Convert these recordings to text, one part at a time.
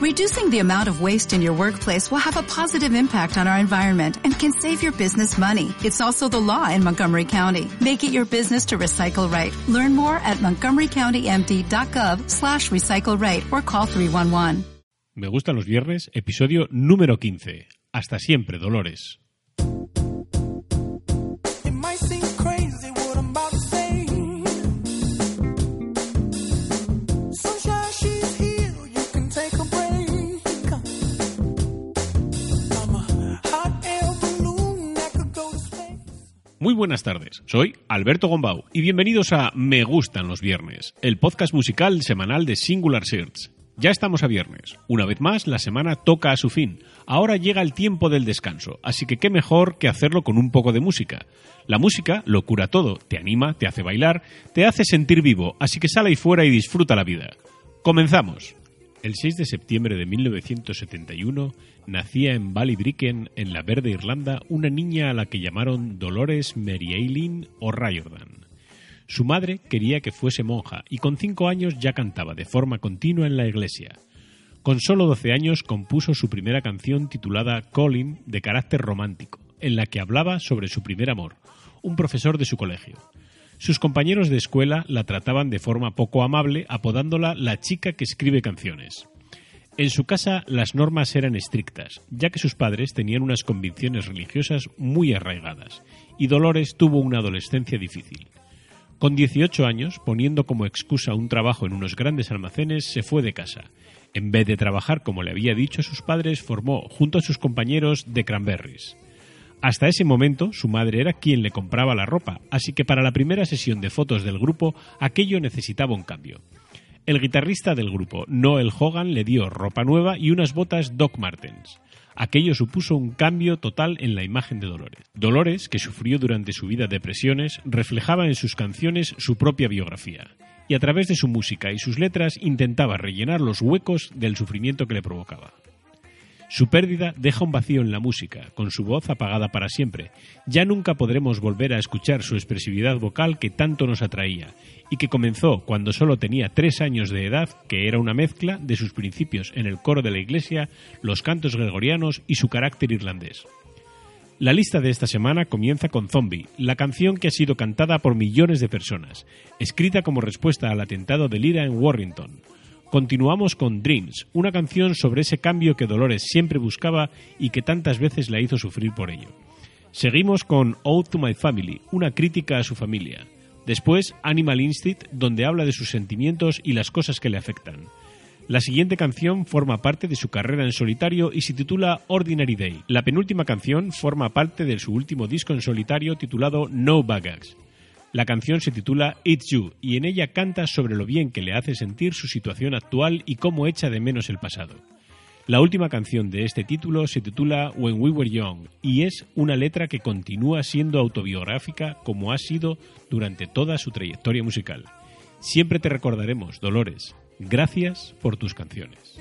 Reducing the amount of waste in your workplace will have a positive impact on our environment and can save your business money. It's also the law in Montgomery County. Make it your business to recycle right. Learn more at montgomerycountymd.gov slash recycle right or call 311. Me gustan los viernes, episodio número 15. Hasta siempre, Dolores. Muy buenas tardes, soy Alberto Gombau y bienvenidos a Me Gustan los Viernes, el podcast musical semanal de Singular Search. Ya estamos a viernes. Una vez más, la semana toca a su fin. Ahora llega el tiempo del descanso, así que qué mejor que hacerlo con un poco de música. La música lo cura todo, te anima, te hace bailar, te hace sentir vivo, así que sal ahí fuera y disfruta la vida. Comenzamos. El 6 de septiembre de 1971 nacía en Ballybricken, en la verde Irlanda, una niña a la que llamaron Dolores Mary Eileen O'Riordan. Su madre quería que fuese monja y con cinco años ya cantaba de forma continua en la iglesia. Con solo 12 años compuso su primera canción titulada Colin de carácter romántico, en la que hablaba sobre su primer amor, un profesor de su colegio. Sus compañeros de escuela la trataban de forma poco amable, apodándola la chica que escribe canciones. En su casa las normas eran estrictas, ya que sus padres tenían unas convicciones religiosas muy arraigadas, y Dolores tuvo una adolescencia difícil. Con 18 años, poniendo como excusa un trabajo en unos grandes almacenes, se fue de casa. En vez de trabajar como le había dicho a sus padres, formó, junto a sus compañeros, The Cranberries. Hasta ese momento, su madre era quien le compraba la ropa, así que para la primera sesión de fotos del grupo, aquello necesitaba un cambio. El guitarrista del grupo, Noel Hogan, le dio ropa nueva y unas botas Doc Martens. Aquello supuso un cambio total en la imagen de Dolores. Dolores, que sufrió durante su vida depresiones, reflejaba en sus canciones su propia biografía, y a través de su música y sus letras intentaba rellenar los huecos del sufrimiento que le provocaba. Su pérdida deja un vacío en la música, con su voz apagada para siempre. Ya nunca podremos volver a escuchar su expresividad vocal que tanto nos atraía, y que comenzó cuando solo tenía tres años de edad, que era una mezcla de sus principios en el coro de la iglesia, los cantos gregorianos y su carácter irlandés. La lista de esta semana comienza con Zombie, la canción que ha sido cantada por millones de personas, escrita como respuesta al atentado de Lira en Warrington. Continuamos con Dreams, una canción sobre ese cambio que Dolores siempre buscaba y que tantas veces la hizo sufrir por ello. Seguimos con Ode to My Family, una crítica a su familia. Después, Animal Instinct, donde habla de sus sentimientos y las cosas que le afectan. La siguiente canción forma parte de su carrera en solitario y se titula Ordinary Day. La penúltima canción forma parte de su último disco en solitario titulado No Baggage. La canción se titula It's You y en ella canta sobre lo bien que le hace sentir su situación actual y cómo echa de menos el pasado. La última canción de este título se titula When We Were Young y es una letra que continúa siendo autobiográfica como ha sido durante toda su trayectoria musical. Siempre te recordaremos, Dolores. Gracias por tus canciones.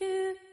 do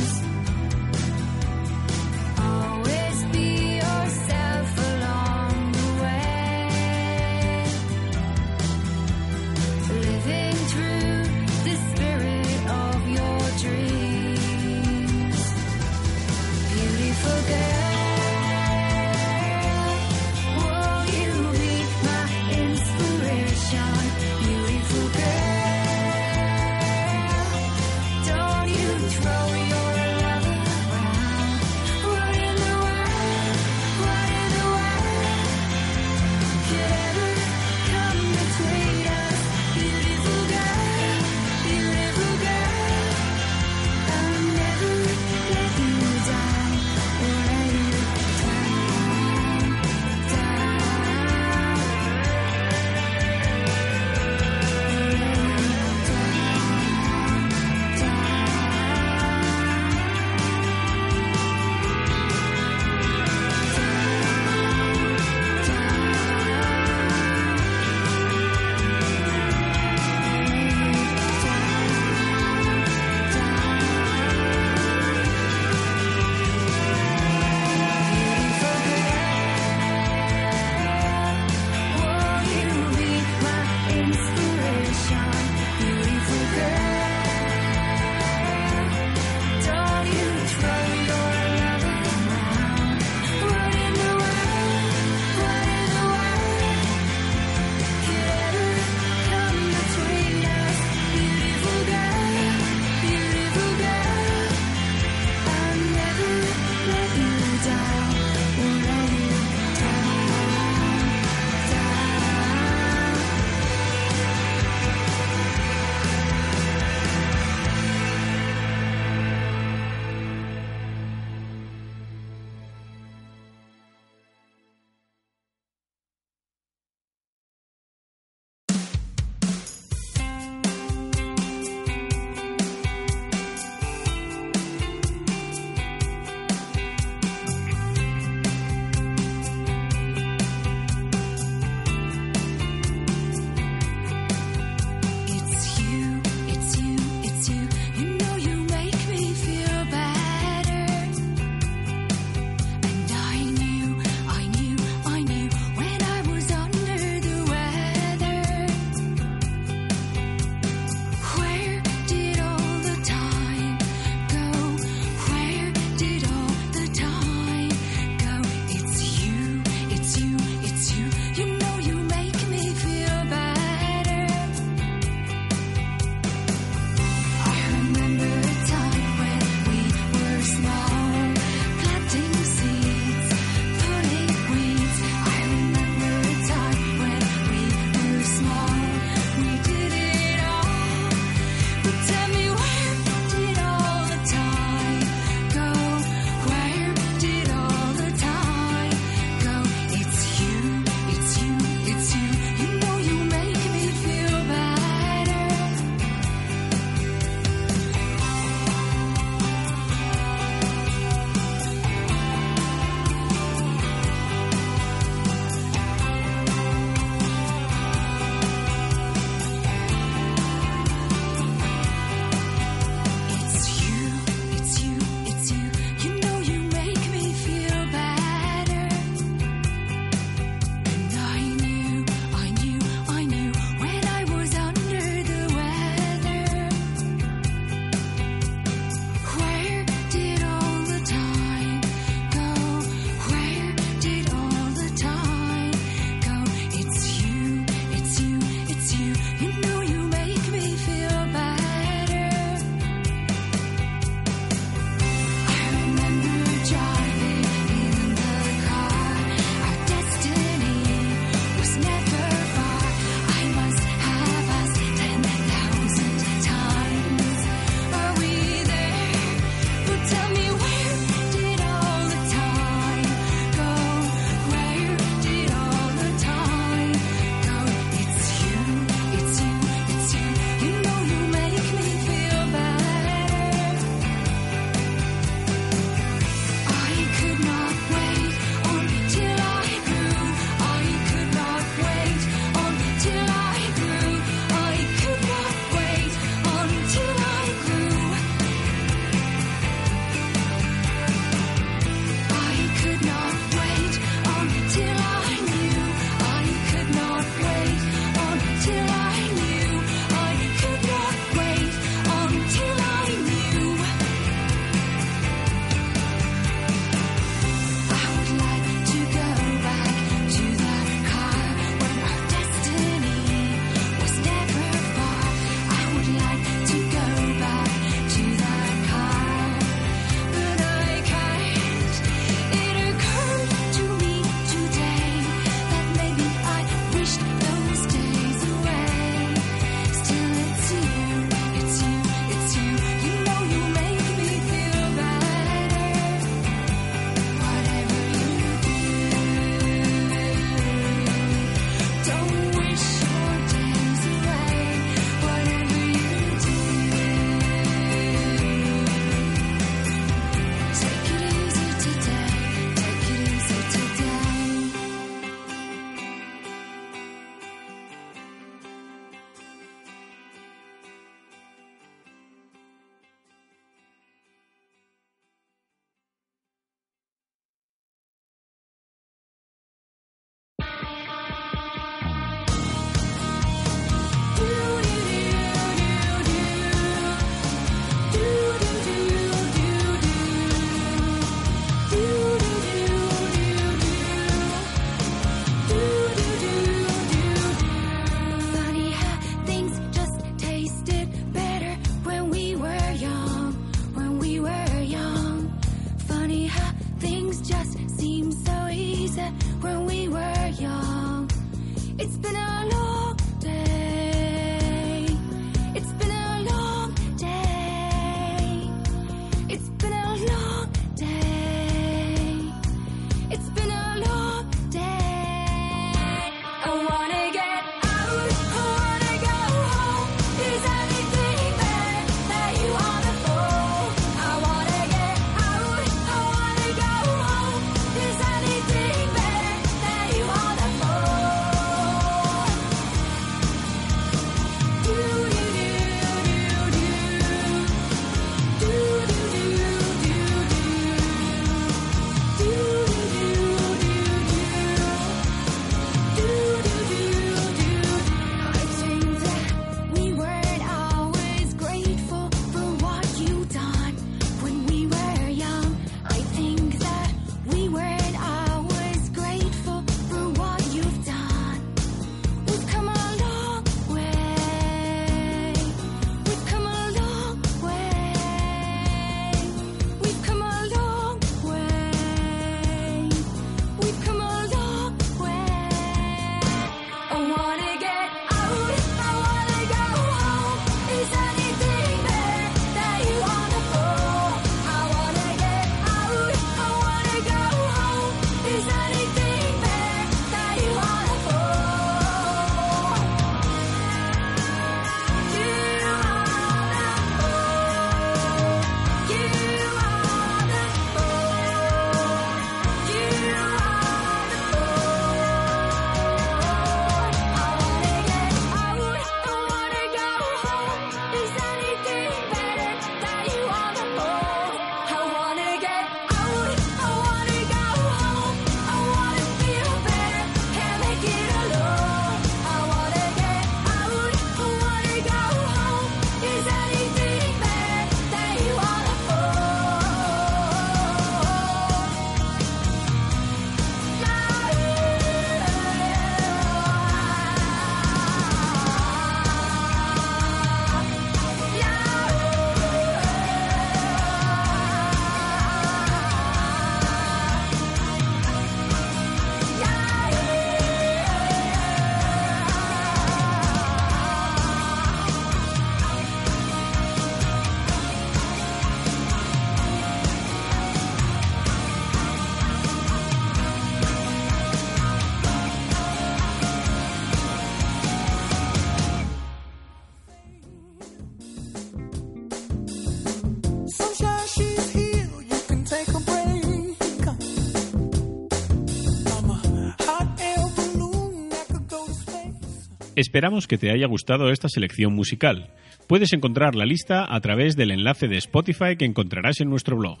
Esperamos que te haya gustado esta selección musical. Puedes encontrar la lista a través del enlace de Spotify que encontrarás en nuestro blog.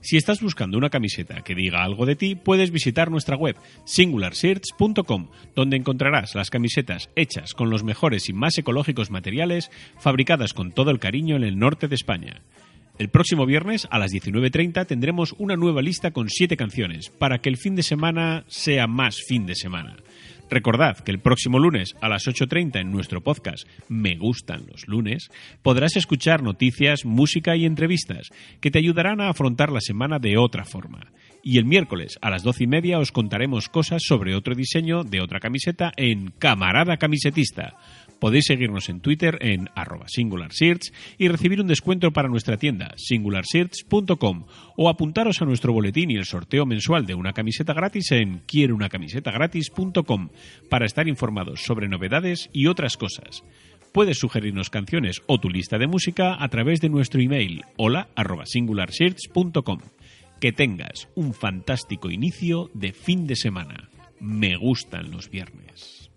Si estás buscando una camiseta que diga algo de ti, puedes visitar nuestra web singularshirts.com, donde encontrarás las camisetas hechas con los mejores y más ecológicos materiales, fabricadas con todo el cariño en el norte de España. El próximo viernes a las 19.30 tendremos una nueva lista con 7 canciones, para que el fin de semana sea más fin de semana. Recordad que el próximo lunes a las 8.30 en nuestro podcast Me gustan los lunes podrás escuchar noticias, música y entrevistas que te ayudarán a afrontar la semana de otra forma. Y el miércoles a las 12 y media os contaremos cosas sobre otro diseño de otra camiseta en Camarada Camisetista. Podéis seguirnos en Twitter en arroba y recibir un descuento para nuestra tienda singularshirts.com o apuntaros a nuestro boletín y el sorteo mensual de una camiseta gratis en quierounacamisetagratis.com para estar informados sobre novedades y otras cosas. Puedes sugerirnos canciones o tu lista de música a través de nuestro email hola arroba singularshirts.com. Que tengas un fantástico inicio de fin de semana. Me gustan los viernes.